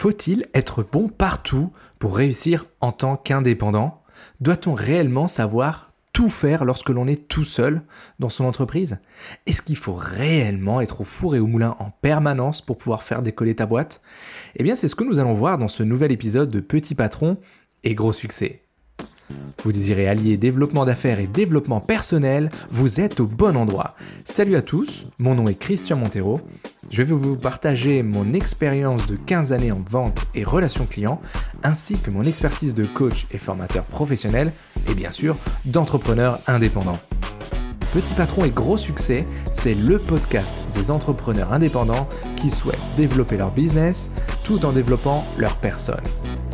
Faut-il être bon partout pour réussir en tant qu'indépendant? Doit-on réellement savoir tout faire lorsque l'on est tout seul dans son entreprise? Est-ce qu'il faut réellement être au four et au moulin en permanence pour pouvoir faire décoller ta boîte? Eh bien c'est ce que nous allons voir dans ce nouvel épisode de Petit Patron et Gros Succès. Vous désirez allier développement d'affaires et développement personnel, vous êtes au bon endroit. Salut à tous, mon nom est Christian Montero. Je vais vous partager mon expérience de 15 années en vente et relations clients, ainsi que mon expertise de coach et formateur professionnel, et bien sûr d'entrepreneur indépendant. Petit patron et gros succès, c'est le podcast des entrepreneurs indépendants qui souhaitent développer leur business tout en développant leur personne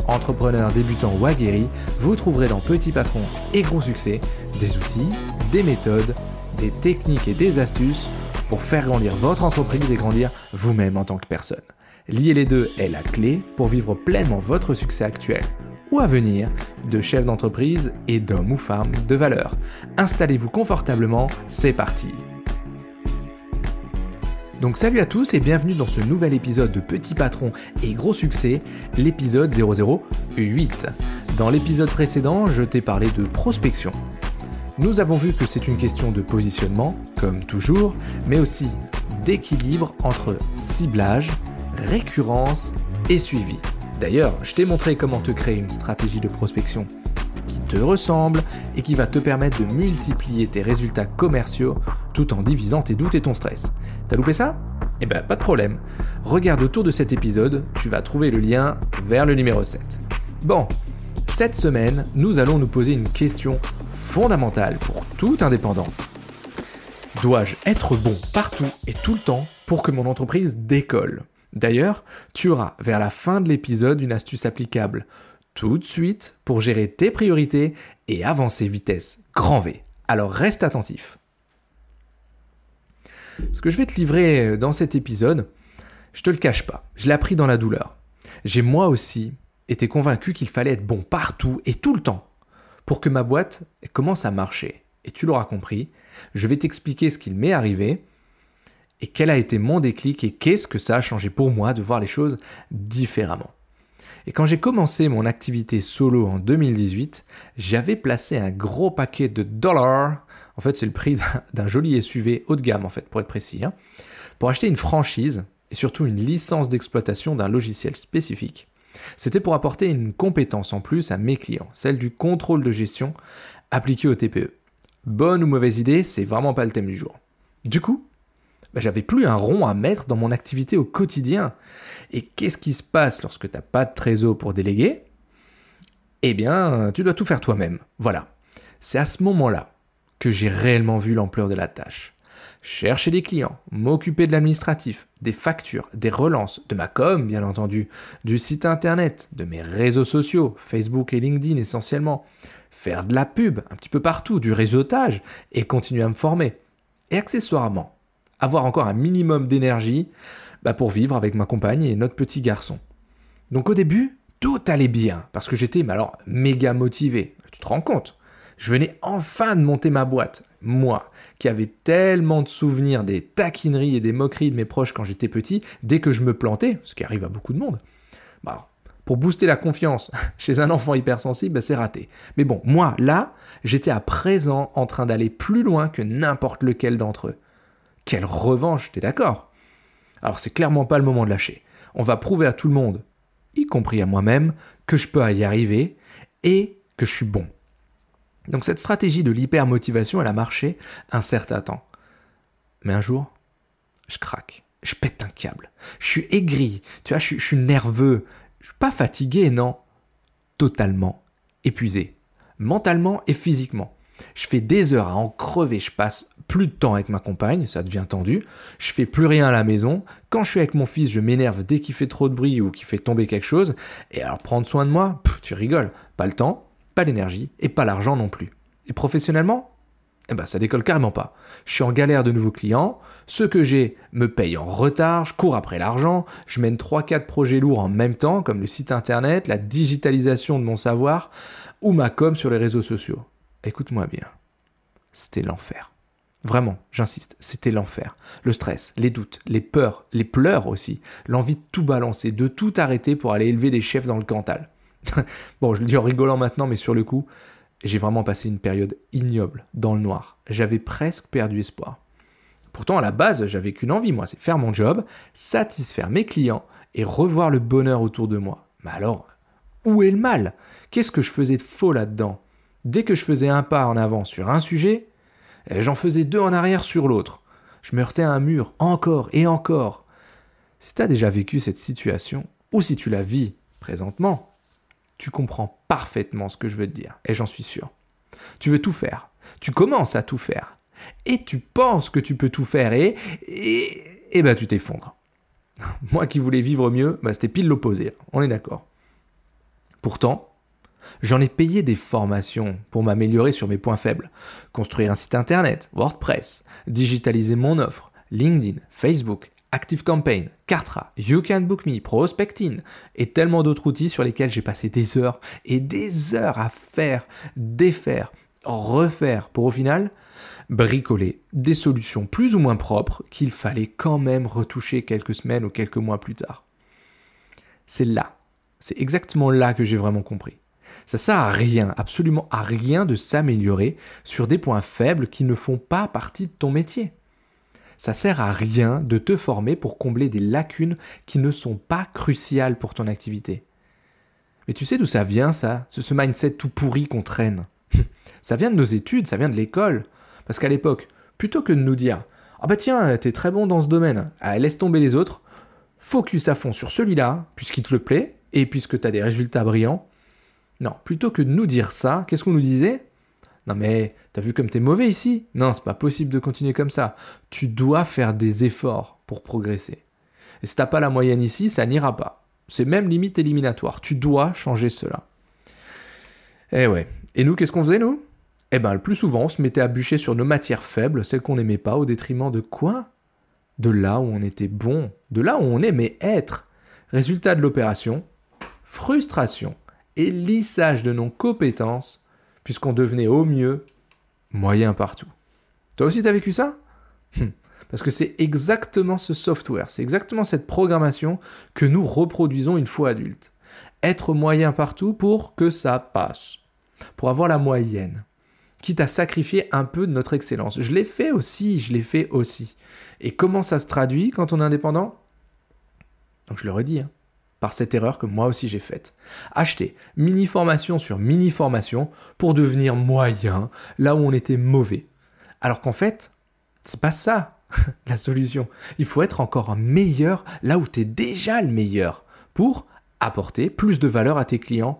entrepreneur débutant ou aguerri, vous trouverez dans Petit Patron et Gros Succès des outils, des méthodes, des techniques et des astuces pour faire grandir votre entreprise et grandir vous-même en tant que personne. Lier les deux est la clé pour vivre pleinement votre succès actuel ou à venir de chef d'entreprise et d'homme ou femme de valeur. Installez-vous confortablement, c'est parti. Donc salut à tous et bienvenue dans ce nouvel épisode de Petit Patron et Gros Succès, l'épisode 008. Dans l'épisode précédent, je t'ai parlé de prospection. Nous avons vu que c'est une question de positionnement, comme toujours, mais aussi d'équilibre entre ciblage, récurrence et suivi. D'ailleurs, je t'ai montré comment te créer une stratégie de prospection qui te ressemble et qui va te permettre de multiplier tes résultats commerciaux tout en divisant tes doutes et ton stress. T'as loupé ça? Eh ben pas de problème. Regarde autour de cet épisode, tu vas trouver le lien vers le numéro 7. Bon, cette semaine, nous allons nous poser une question fondamentale pour tout indépendant. Dois-je être bon partout et tout le temps pour que mon entreprise décolle? D'ailleurs, tu auras vers la fin de l'épisode une astuce applicable tout de suite pour gérer tes priorités et avancer vitesse grand V. Alors reste attentif. Ce que je vais te livrer dans cet épisode, je te le cache pas, je l'ai appris dans la douleur. J'ai moi aussi été convaincu qu'il fallait être bon partout et tout le temps pour que ma boîte commence à marcher. Et tu l'auras compris, je vais t'expliquer ce qu'il m'est arrivé et quel a été mon déclic et qu'est-ce que ça a changé pour moi de voir les choses différemment. Et quand j'ai commencé mon activité solo en 2018, j'avais placé un gros paquet de dollars en fait, c'est le prix d'un joli SUV haut de gamme, en fait, pour être précis, hein. pour acheter une franchise et surtout une licence d'exploitation d'un logiciel spécifique. C'était pour apporter une compétence en plus à mes clients, celle du contrôle de gestion appliqué au TPE. Bonne ou mauvaise idée, c'est vraiment pas le thème du jour. Du coup, j'avais plus un rond à mettre dans mon activité au quotidien. Et qu'est-ce qui se passe lorsque tu n'as pas de trésor pour déléguer? Eh bien, tu dois tout faire toi-même. Voilà. C'est à ce moment-là que j'ai réellement vu l'ampleur de la tâche. Chercher des clients, m'occuper de l'administratif, des factures, des relances, de ma com bien entendu, du site internet, de mes réseaux sociaux, Facebook et LinkedIn essentiellement, faire de la pub un petit peu partout, du réseautage et continuer à me former. Et accessoirement, avoir encore un minimum d'énergie bah, pour vivre avec ma compagne et notre petit garçon. Donc au début, tout allait bien parce que j'étais alors méga motivé. Tu te rends compte? Je venais enfin de monter ma boîte. Moi, qui avais tellement de souvenirs des taquineries et des moqueries de mes proches quand j'étais petit, dès que je me plantais, ce qui arrive à beaucoup de monde, bah, pour booster la confiance chez un enfant hypersensible, bah, c'est raté. Mais bon, moi, là, j'étais à présent en train d'aller plus loin que n'importe lequel d'entre eux. Quelle revanche, t'es d'accord? Alors c'est clairement pas le moment de lâcher. On va prouver à tout le monde, y compris à moi-même, que je peux y arriver et que je suis bon. Donc cette stratégie de l'hypermotivation, elle a marché un certain temps. Mais un jour, je craque, je pète un câble, je suis aigri, tu vois, je, suis nerveux, je suis pas fatigué, non, totalement épuisé, mentalement et physiquement. Je fais des heures à en crever, je passe plus de temps avec ma compagne, ça devient tendu, je fais plus rien à la maison, quand je suis avec mon fils, je m'énerve dès qu'il fait trop de bruit ou qu'il fait tomber quelque chose, et alors prendre soin de moi, tu rigoles, pas le temps, pas l'énergie et pas l'argent non plus. Et professionnellement? Eh ben, ça décolle carrément pas. Je suis en galère de nouveaux clients, ceux que j'ai me payent en retard, je cours après l'argent, je mène 3-4 projets lourds en même temps, comme le site internet, la digitalisation de mon savoir, ou ma com sur les réseaux sociaux. Écoute-moi bien, c'était l'enfer. Vraiment, j'insiste, c'était l'enfer. Le stress, les doutes, les peurs, les pleurs aussi, l'envie de tout balancer, de tout arrêter pour aller élever des chefs dans le Cantal. bon, je le dis en rigolant maintenant, mais sur le coup, j'ai vraiment passé une période ignoble, dans le noir. J'avais presque perdu espoir. Pourtant, à la base, j'avais qu'une envie, moi, c'est faire mon job, satisfaire mes clients et revoir le bonheur autour de moi. Mais alors, où est le mal? Qu'est-ce que je faisais de faux là-dedans? Dès que je faisais un pas en avant sur un sujet, eh, j'en faisais deux en arrière sur l'autre. Je me heurtais à un mur, encore et encore. Si tu as déjà vécu cette situation, ou si tu la vis présentement, tu comprends parfaitement ce que je veux te dire, et j'en suis sûr. Tu veux tout faire, tu commences à tout faire, et tu penses que tu peux tout faire, et, et, et ben tu t'effondres. Moi qui voulais vivre mieux, bah c'était pile l'opposé, on est d'accord. Pourtant, J'en ai payé des formations pour m'améliorer sur mes points faibles. Construire un site internet, WordPress, digitaliser mon offre, LinkedIn, Facebook, ActiveCampaign, Kartra, You Can Book Me, Prospecting et tellement d'autres outils sur lesquels j'ai passé des heures et des heures à faire, défaire, refaire pour au final bricoler des solutions plus ou moins propres qu'il fallait quand même retoucher quelques semaines ou quelques mois plus tard. C'est là, c'est exactement là que j'ai vraiment compris. Ça sert à rien, absolument à rien de s'améliorer sur des points faibles qui ne font pas partie de ton métier. Ça sert à rien de te former pour combler des lacunes qui ne sont pas cruciales pour ton activité. Mais tu sais d'où ça vient ça, ce mindset tout pourri qu'on traîne Ça vient de nos études, ça vient de l'école. Parce qu'à l'époque, plutôt que de nous dire Ah bah tiens, t'es très bon dans ce domaine, laisse tomber les autres, focus à fond sur celui-là, puisqu'il te le plaît, et puisque tu as des résultats brillants, non, plutôt que de nous dire ça, qu'est-ce qu'on nous disait? Non mais, t'as vu comme t'es mauvais ici? Non, c'est pas possible de continuer comme ça. Tu dois faire des efforts pour progresser. Et si t'as pas la moyenne ici, ça n'ira pas. C'est même limite éliminatoire. Tu dois changer cela. Eh ouais. Et nous, qu'est-ce qu'on faisait, nous? Eh ben, le plus souvent, on se mettait à bûcher sur nos matières faibles, celles qu'on n'aimait pas, au détriment de quoi? De là où on était bon, de là où on aimait être. Résultat de l'opération, frustration et lissage de nos compétences, puisqu'on devenait au mieux moyen partout. Toi aussi, tu as vécu ça? Hum. Parce que c'est exactement ce software, c'est exactement cette programmation que nous reproduisons une fois adultes. Être moyen partout pour que ça passe, pour avoir la moyenne, quitte à sacrifier un peu de notre excellence. Je l'ai fait aussi, je l'ai fait aussi. Et comment ça se traduit quand on est indépendant? Donc je le redis, hein par cette erreur que moi aussi j'ai faite. Acheter mini formation sur mini formation pour devenir moyen là où on était mauvais. Alors qu'en fait, c'est pas ça la solution. Il faut être encore meilleur là où tu es déjà le meilleur pour apporter plus de valeur à tes clients,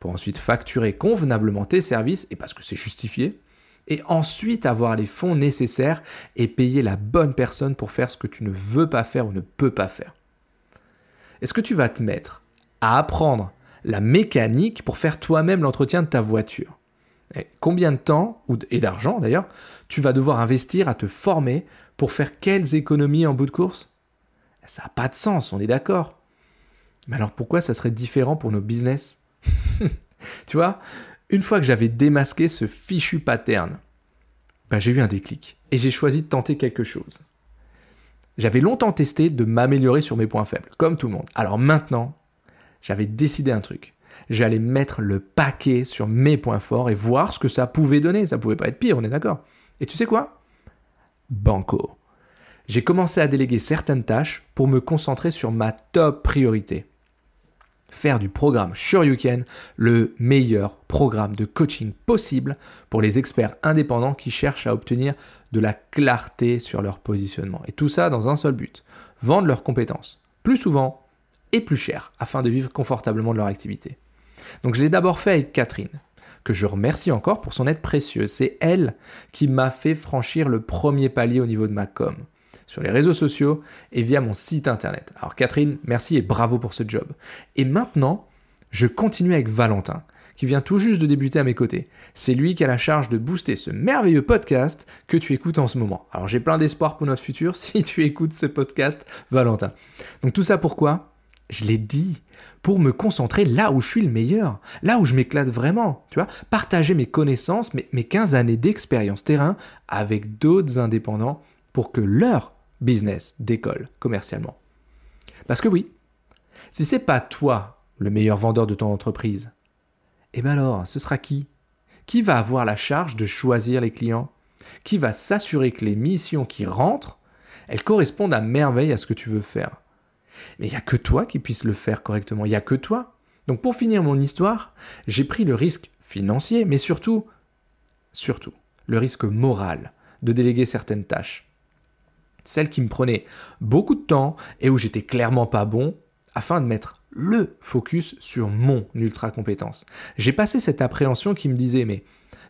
pour ensuite facturer convenablement tes services et parce que c'est justifié, et ensuite avoir les fonds nécessaires et payer la bonne personne pour faire ce que tu ne veux pas faire ou ne peux pas faire. Est-ce que tu vas te mettre à apprendre la mécanique pour faire toi-même l'entretien de ta voiture Combien de temps, et d'argent d'ailleurs, tu vas devoir investir à te former pour faire quelles économies en bout de course? Ça n'a pas de sens, on est d'accord. Mais alors pourquoi ça serait différent pour nos business? Tu vois, une fois que j'avais démasqué ce fichu pattern, ben j'ai eu un déclic et j'ai choisi de tenter quelque chose. J'avais longtemps testé de m'améliorer sur mes points faibles, comme tout le monde. Alors maintenant, j'avais décidé un truc. J'allais mettre le paquet sur mes points forts et voir ce que ça pouvait donner. Ça pouvait pas être pire, on est d'accord. Et tu sais quoi? Banco. J'ai commencé à déléguer certaines tâches pour me concentrer sur ma top priorité. Faire du programme Shoryuken le meilleur programme de coaching possible pour les experts indépendants qui cherchent à obtenir de la clarté sur leur positionnement. Et tout ça dans un seul but, vendre leurs compétences, plus souvent et plus cher, afin de vivre confortablement de leur activité. Donc je l'ai d'abord fait avec Catherine, que je remercie encore pour son aide précieuse. C'est elle qui m'a fait franchir le premier palier au niveau de ma com, sur les réseaux sociaux et via mon site internet. Alors Catherine, merci et bravo pour ce job. Et maintenant, je continue avec Valentin, qui vient tout juste de débuter à mes côtés. C'est lui qui a la charge de booster ce merveilleux podcast que tu écoutes en ce moment. Alors j'ai plein d'espoir pour notre futur si tu écoutes ce podcast, Valentin. Donc tout ça pourquoi? Je l'ai dit, pour me concentrer là où je suis le meilleur, là où je m'éclate vraiment, tu vois, partager mes connaissances, mes, mes 15 années d'expérience terrain avec d'autres indépendants pour que leur business décolle commercialement. Parce que oui, si c'est pas toi le meilleur vendeur de ton entreprise, eh bien alors, ce sera qui? Qui va avoir la charge de choisir les clients? Qui va s'assurer que les missions qui rentrent, elles correspondent à merveille à ce que tu veux faire? Mais il n'y a que toi qui puisse le faire correctement. Il n'y a que toi. Donc pour finir mon histoire, j'ai pris le risque financier, mais surtout, surtout, le risque moral de déléguer certaines tâches. Celles qui me prenaient beaucoup de temps et où j'étais clairement pas bon, afin de mettre le focus sur mon ultra compétence. J'ai passé cette appréhension qui me disait mais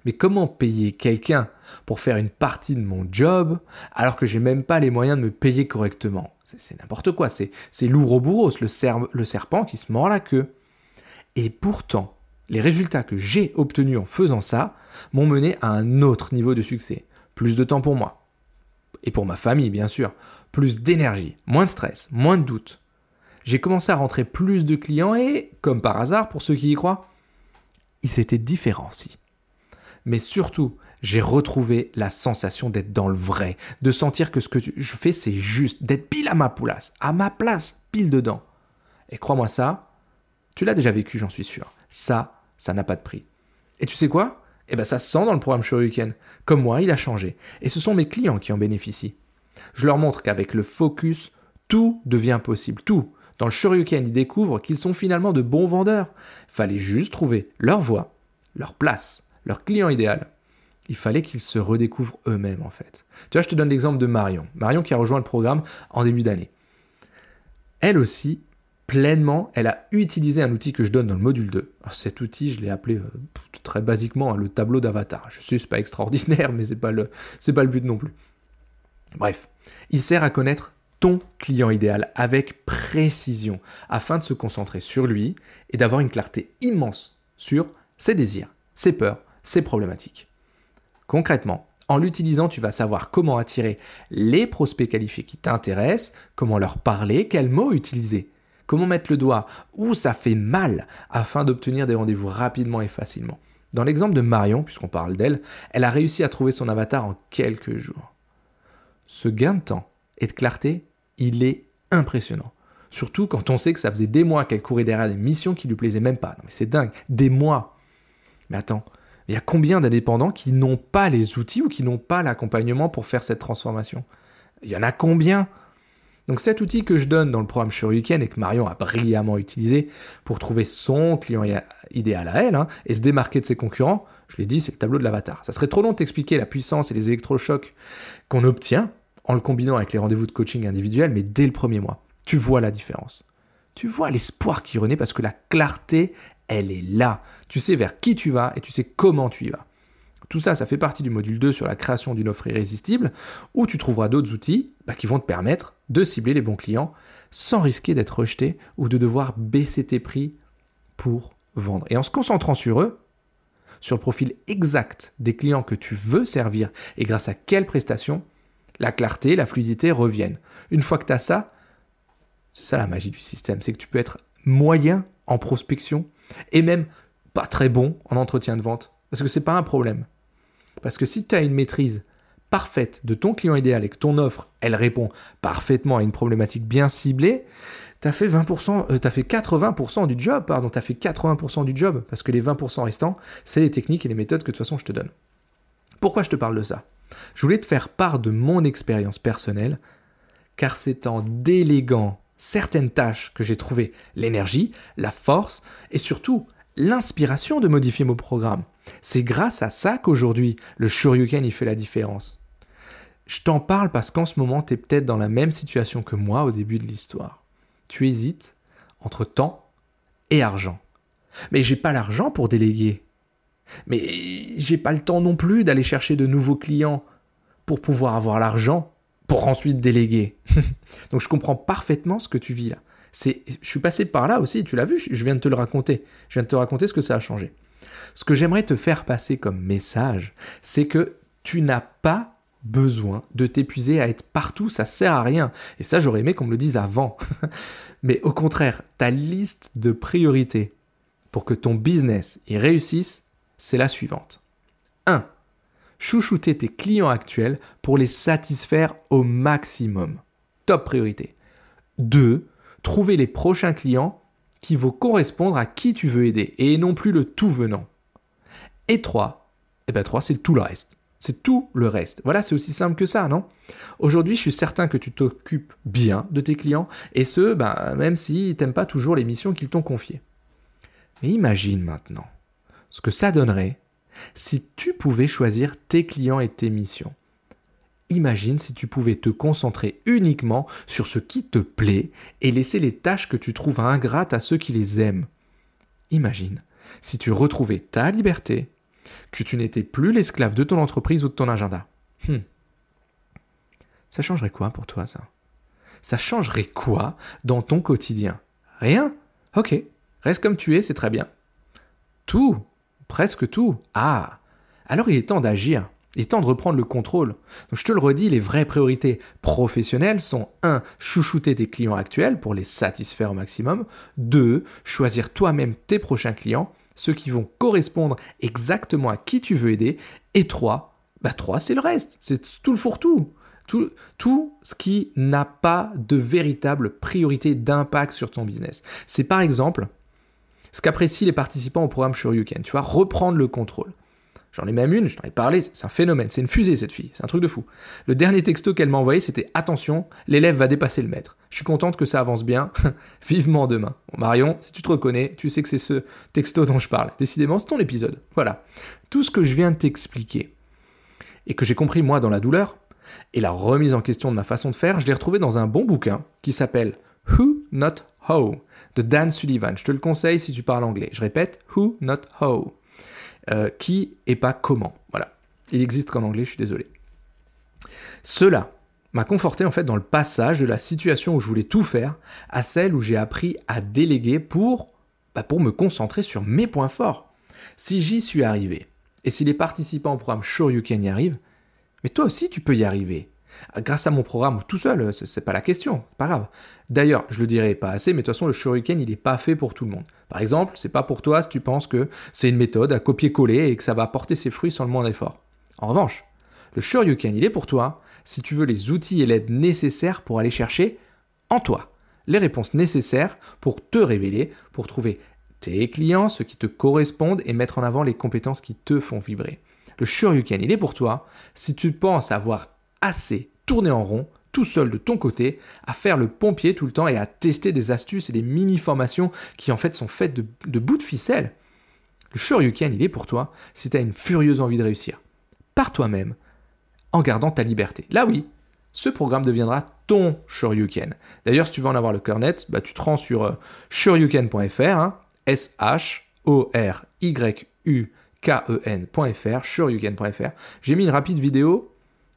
mais comment payer quelqu'un pour faire une partie de mon job alors que j'ai même pas les moyens de me payer correctement? C'est n'importe quoi, c'est l'ouroboros, le, le serpent qui se mord la queue. Et pourtant, les résultats que j'ai obtenus en faisant ça m'ont mené à un autre niveau de succès. Plus de temps pour moi. Et pour ma famille, bien sûr. Plus d'énergie, moins de stress, moins de doutes. J'ai commencé à rentrer plus de clients et, comme par hasard, pour ceux qui y croient, ils étaient différents aussi mais surtout, j'ai retrouvé la sensation d'être dans le vrai, de sentir que ce que je fais, c'est juste, d'être pile à ma place, à ma place, pile dedans. Et crois-moi ça, tu l'as déjà vécu, j'en suis sûr. Ça, ça n'a pas de prix. Et tu sais quoi? Eh bien, ça se sent dans le programme Shoryuken. Comme moi, il a changé. Et ce sont mes clients qui en bénéficient. Je leur montre qu'avec le focus, tout devient possible. Tout. Dans le Shoryuken, ils découvrent qu'ils sont finalement de bons vendeurs. Fallait juste trouver leur voie, leur place leur client idéal, il fallait qu'ils se redécouvrent eux-mêmes en fait. Tu vois, je te donne l'exemple de Marion. Marion qui a rejoint le programme en début d'année. Elle aussi, pleinement, elle a utilisé un outil que je donne dans le module 2. cet outil, je l'ai appelé euh, très basiquement hein, le tableau d'avatar. Je sais, c'est pas extraordinaire, mais c'est pas le, c'est pas le but non plus. Bref, il sert à connaître ton client idéal avec précision afin de se concentrer sur lui et d'avoir une clarté immense sur ses désirs, ses peurs, c'est problématique. Concrètement, en l'utilisant, tu vas savoir comment attirer les prospects qualifiés qui t'intéressent, comment leur parler, quels mots utiliser, comment mettre le doigt où ça fait mal afin d'obtenir des rendez-vous rapidement et facilement. Dans l'exemple de Marion, puisqu'on parle d'elle, elle a réussi à trouver son avatar en quelques jours. Ce gain de temps et de clarté, il est impressionnant. Surtout quand on sait que ça faisait des mois qu'elle courait derrière des missions qui lui plaisaient même pas. Non mais c'est dingue, des mois. Mais attends, il y a combien d'indépendants qui n'ont pas les outils ou qui n'ont pas l'accompagnement pour faire cette transformation? Il y en a combien? Donc cet outil que je donne dans le programme Weekend et que Marion a brillamment utilisé pour trouver son client idéal à elle hein, et se démarquer de ses concurrents, je l'ai dit, c'est le tableau de l'avatar. Ça serait trop long de t'expliquer la puissance et les électrochocs qu'on obtient en le combinant avec les rendez-vous de coaching individuels, mais dès le premier mois, tu vois la différence. Tu vois l'espoir qui renaît parce que la clarté, elle est là. Tu sais vers qui tu vas et tu sais comment tu y vas. Tout ça, ça fait partie du module 2 sur la création d'une offre irrésistible, où tu trouveras d'autres outils bah, qui vont te permettre de cibler les bons clients sans risquer d'être rejeté ou de devoir baisser tes prix pour vendre. Et en se concentrant sur eux, sur le profil exact des clients que tu veux servir et grâce à quelle prestation, la clarté, la fluidité reviennent. Une fois que tu as ça, c'est ça la magie du système, c'est que tu peux être moyen en prospection et même pas très bon en entretien de vente. Parce que ce n'est pas un problème. Parce que si tu as une maîtrise parfaite de ton client idéal et que ton offre, elle répond parfaitement à une problématique bien ciblée, tu as fait 20%, euh, 80% du job, pardon, tu as fait 80% du job, parce que les 20% restants, c'est les techniques et les méthodes que de toute façon je te donne. Pourquoi je te parle de ça? Je voulais te faire part de mon expérience personnelle, car c'est en déléguant certaines tâches que j'ai trouvé l'énergie, la force et surtout l'inspiration de modifier mon programme. C'est grâce à ça qu'aujourd'hui, le Shoryuken y fait la différence. Je t'en parle parce qu'en ce moment, tu es peut-être dans la même situation que moi au début de l'histoire. Tu hésites entre temps et argent. Mais j'ai pas l'argent pour déléguer. Mais j'ai pas le temps non plus d'aller chercher de nouveaux clients pour pouvoir avoir l'argent pour ensuite déléguer. Donc je comprends parfaitement ce que tu vis là. Je suis passé par là aussi, tu l'as vu, je viens de te le raconter. Je viens de te raconter ce que ça a changé. Ce que j'aimerais te faire passer comme message, c'est que tu n'as pas besoin de t'épuiser à être partout, ça sert à rien. Et ça, j'aurais aimé qu'on me le dise avant. Mais au contraire, ta liste de priorités pour que ton business y réussisse, c'est la suivante. 1. Chouchouter tes clients actuels pour les satisfaire au maximum. Top priorité. 2. Trouver les prochains clients qui vont correspondre à qui tu veux aider et non plus le tout venant. Et 3. Et ben 3, c'est tout le reste. C'est tout le reste. Voilà, c'est aussi simple que ça, non? Aujourd'hui, je suis certain que tu t'occupes bien de tes clients, et ce, ben, même s'ils n'aiment pas toujours les missions qu'ils t'ont confiées. Mais imagine maintenant ce que ça donnerait si tu pouvais choisir tes clients et tes missions. Imagine si tu pouvais te concentrer uniquement sur ce qui te plaît et laisser les tâches que tu trouves ingrates à ceux qui les aiment. Imagine si tu retrouvais ta liberté, que tu n'étais plus l'esclave de ton entreprise ou de ton agenda. Hmm. Ça changerait quoi pour toi ça? Ça changerait quoi dans ton quotidien? Rien? Ok, reste comme tu es, c'est très bien. Tout, presque tout. Ah, alors il est temps d'agir. Il est temps de reprendre le contrôle. Je te le redis, les vraies priorités professionnelles sont 1. Chouchouter tes clients actuels pour les satisfaire au maximum. 2. Choisir toi-même tes prochains clients ceux qui vont correspondre exactement à qui tu veux aider. Et trois, bah trois, c'est le reste. C'est tout le fourre-tout. Tout, tout ce qui n'a pas de véritable priorité d'impact sur ton business. C'est par exemple ce qu'apprécient les participants au programme Shoryuken. Tu vas reprendre le contrôle. J'en ai même une, je t'en ai parlé, c'est un phénomène, c'est une fusée cette fille, c'est un truc de fou. Le dernier texto qu'elle m'a envoyé, c'était attention, l'élève va dépasser le maître. Je suis contente que ça avance bien, vivement demain. Bon, Marion, si tu te reconnais, tu sais que c'est ce texto dont je parle. Décidément, c'est ton épisode. Voilà. Tout ce que je viens de t'expliquer, et que j'ai compris moi dans la douleur, et la remise en question de ma façon de faire, je l'ai retrouvé dans un bon bouquin qui s'appelle Who Not How de Dan Sullivan. Je te le conseille si tu parles anglais. Je répète, Who Not How. Euh, qui et pas comment. Voilà. Il existe qu'en anglais, je suis désolé. Cela m'a conforté en fait dans le passage de la situation où je voulais tout faire à celle où j'ai appris à déléguer pour, bah, me concentrer sur mes points forts. Si j'y suis arrivé, et si les participants au programme Can y arrivent, mais toi aussi tu peux y arriver. Grâce à mon programme tout seul, c'est pas la question, pas grave. D'ailleurs, je le dirai pas assez, mais de toute façon, le shuriken, il n'est pas fait pour tout le monde. Par exemple, c'est pas pour toi si tu penses que c'est une méthode à copier-coller et que ça va porter ses fruits sans le moindre effort. En revanche, le Shoryuken, il est pour toi si tu veux les outils et l'aide nécessaires pour aller chercher en toi les réponses nécessaires pour te révéler, pour trouver tes clients, ceux qui te correspondent et mettre en avant les compétences qui te font vibrer. Le Shoryuken, il est pour toi si tu penses avoir assez tourné en rond tout seul de ton côté, à faire le pompier tout le temps et à tester des astuces et des mini-formations qui en fait sont faites de, de bouts de ficelle. Le Shoryuken, il est pour toi si tu as une furieuse envie de réussir. Par toi-même, en gardant ta liberté. Là oui, ce programme deviendra ton Shoryuken. D'ailleurs, si tu veux en avoir le cœur net, bah, tu te rends sur euh, shoryuken.fr, hein, S-H-O-R-Y-U-K-E-N.fr, shoryuken.fr. J'ai mis une rapide vidéo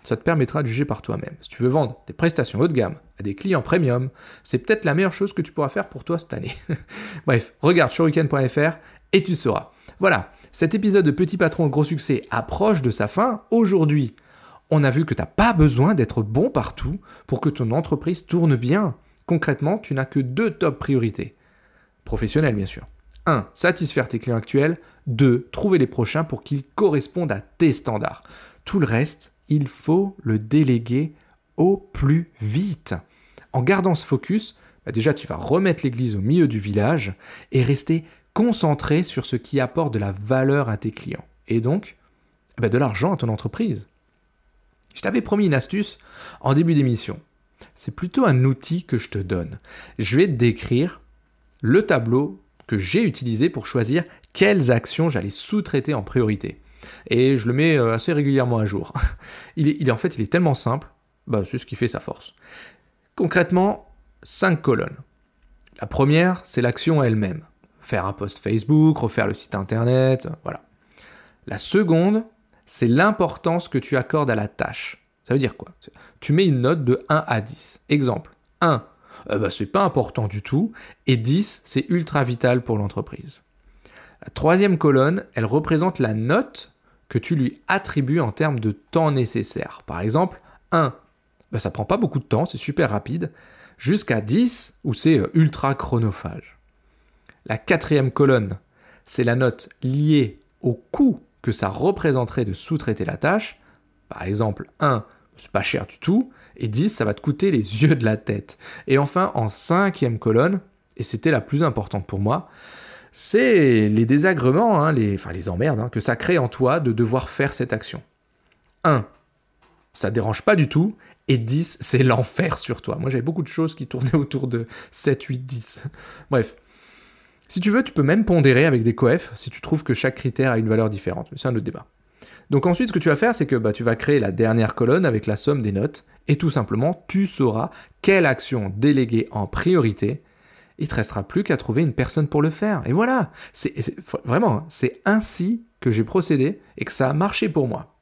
ça te permettra de juger par toi-même. Si tu veux vendre des prestations haut de gamme à des clients premium, c'est peut-être la meilleure chose que tu pourras faire pour toi cette année. Bref, regarde shuriken.fr et tu sauras. Voilà, cet épisode de Petit Patron Gros Succès approche de sa fin. Aujourd'hui, on a vu que tu n'as pas besoin d'être bon partout pour que ton entreprise tourne bien. Concrètement, tu n'as que deux top priorités. Professionnelles, bien sûr. 1. Satisfaire tes clients actuels. 2. Trouver les prochains pour qu'ils correspondent à tes standards. Tout le reste, il faut le déléguer au plus vite. En gardant ce focus, bah déjà tu vas remettre l'église au milieu du village et rester concentré sur ce qui apporte de la valeur à tes clients. Et donc, bah de l'argent à ton entreprise. Je t'avais promis une astuce en début d'émission. C'est plutôt un outil que je te donne. Je vais te décrire le tableau que j'ai utilisé pour choisir quelles actions j'allais sous-traiter en priorité et je le mets euh, assez régulièrement à jour. il, est, en fait, il est tellement simple, bah, c'est ce qui fait sa force. Concrètement, cinq colonnes. La première, c'est l'action elle-même. Faire un post Facebook, refaire le site internet, voilà. La seconde, c'est l'importance que tu accordes à la tâche. Ça veut dire quoi? Tu mets une note de 1 à 10. Exemple, 1, euh, bah, c'est pas important du tout, et 10, c'est ultra vital pour l'entreprise. La troisième colonne, elle représente la note que tu lui attribues en termes de temps nécessaire. Par exemple, 1, bah, ça prend pas beaucoup de temps, c'est super rapide, jusqu'à 10, où c'est euh, ultra chronophage. La quatrième colonne, c'est la note liée au coût que ça représenterait de sous-traiter la tâche. Par exemple, 1, c'est pas cher du tout, et 10, ça va te coûter les yeux de la tête. Et enfin, en cinquième colonne, et c'était la plus importante pour moi, c'est les désagréments, hein, les, enfin les emmerdes hein, que ça crée en toi de devoir faire cette action. 1. Ça dérange pas du tout. Et 10, c'est l'enfer sur toi. Moi, j'avais beaucoup de choses qui tournaient autour de 7, 8, 10. Bref. Si tu veux, tu peux même pondérer avec des coefs si tu trouves que chaque critère a une valeur différente. Mais c'est un autre débat. Donc ensuite, ce que tu vas faire, c'est que bah, tu vas créer la dernière colonne avec la somme des notes. Et tout simplement, tu sauras quelle action déléguer en priorité il te restera plus qu'à trouver une personne pour le faire. Et voilà, vraiment, hein, c'est ainsi que j'ai procédé et que ça a marché pour moi.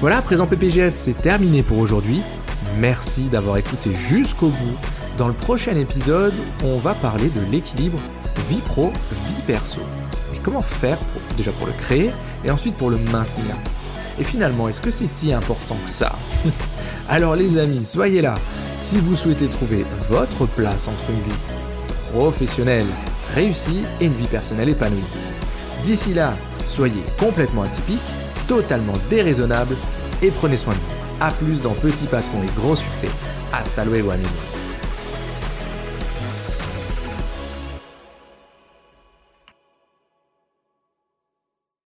Voilà, présent PPGS, c'est terminé pour aujourd'hui. Merci d'avoir écouté jusqu'au bout. Dans le prochain épisode, on va parler de l'équilibre vie pro, vie perso. Et comment faire déjà pour le créer et ensuite pour le maintenir. Et finalement, est-ce que c'est si important que ça? Alors les amis, soyez là si vous souhaitez trouver votre place entre une vie professionnelle réussie et une vie personnelle épanouie. D'ici là, soyez complètement atypique, totalement déraisonnable et prenez soin de vous. A plus dans Petit Patron et Gros Succès. Hasta luego amigos.